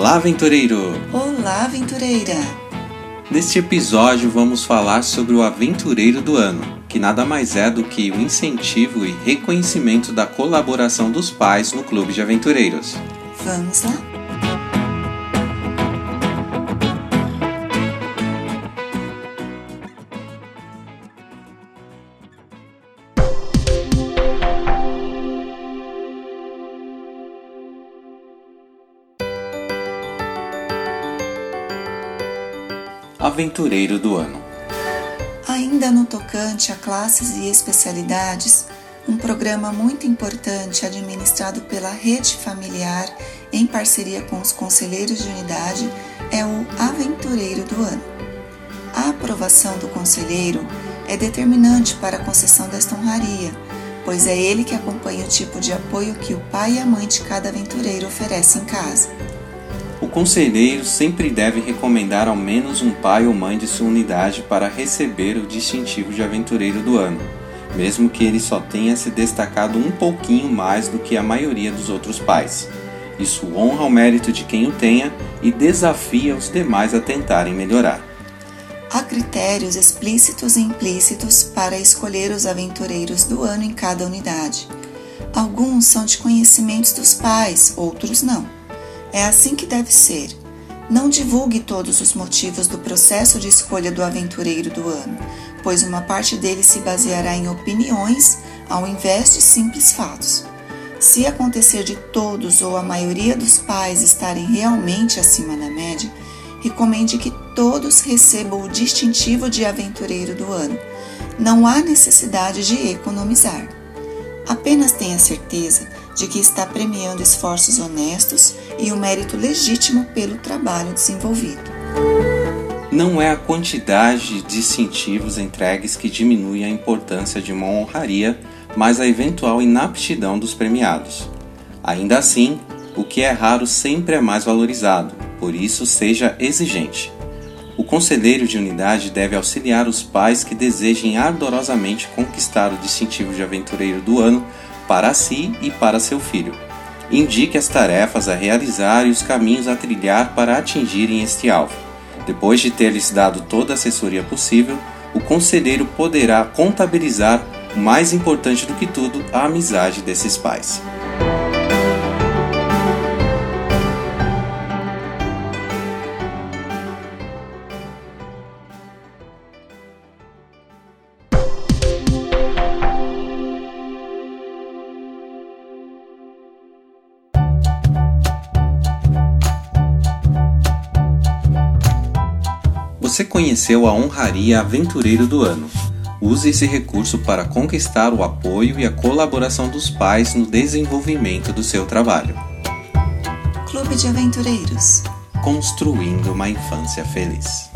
Olá, aventureiro! Olá, aventureira! Neste episódio vamos falar sobre o Aventureiro do Ano, que nada mais é do que o incentivo e reconhecimento da colaboração dos pais no Clube de Aventureiros. Vamos lá? Aventureiro do Ano. Ainda no tocante a classes e especialidades, um programa muito importante administrado pela Rede Familiar em parceria com os conselheiros de unidade é o Aventureiro do Ano. A aprovação do conselheiro é determinante para a concessão desta honraria, pois é ele que acompanha o tipo de apoio que o pai e a mãe de cada aventureiro oferecem em casa. O conselheiro sempre deve recomendar ao menos um pai ou mãe de sua unidade para receber o distintivo de aventureiro do ano, mesmo que ele só tenha se destacado um pouquinho mais do que a maioria dos outros pais. Isso honra o mérito de quem o tenha e desafia os demais a tentarem melhorar. Há critérios explícitos e implícitos para escolher os aventureiros do ano em cada unidade. Alguns são de conhecimentos dos pais, outros não. É assim que deve ser. Não divulgue todos os motivos do processo de escolha do aventureiro do ano, pois uma parte dele se baseará em opiniões ao invés de simples fatos. Se acontecer de todos ou a maioria dos pais estarem realmente acima da média, recomende que todos recebam o distintivo de aventureiro do ano. Não há necessidade de economizar. Apenas tenha certeza de que está premiando esforços honestos e o mérito legítimo pelo trabalho desenvolvido. Não é a quantidade de distintivos entregues que diminui a importância de uma honraria, mas a eventual inaptidão dos premiados. Ainda assim, o que é raro sempre é mais valorizado, por isso seja exigente. O conselheiro de unidade deve auxiliar os pais que desejem ardorosamente conquistar o distintivo de aventureiro do ano para si e para seu filho. Indique as tarefas a realizar e os caminhos a trilhar para atingirem este alvo. Depois de ter lhes dado toda a assessoria possível, o conselheiro poderá contabilizar, mais importante do que tudo, a amizade desses pais. Você conheceu a honraria Aventureiro do Ano. Use esse recurso para conquistar o apoio e a colaboração dos pais no desenvolvimento do seu trabalho. Clube de Aventureiros Construindo uma infância feliz.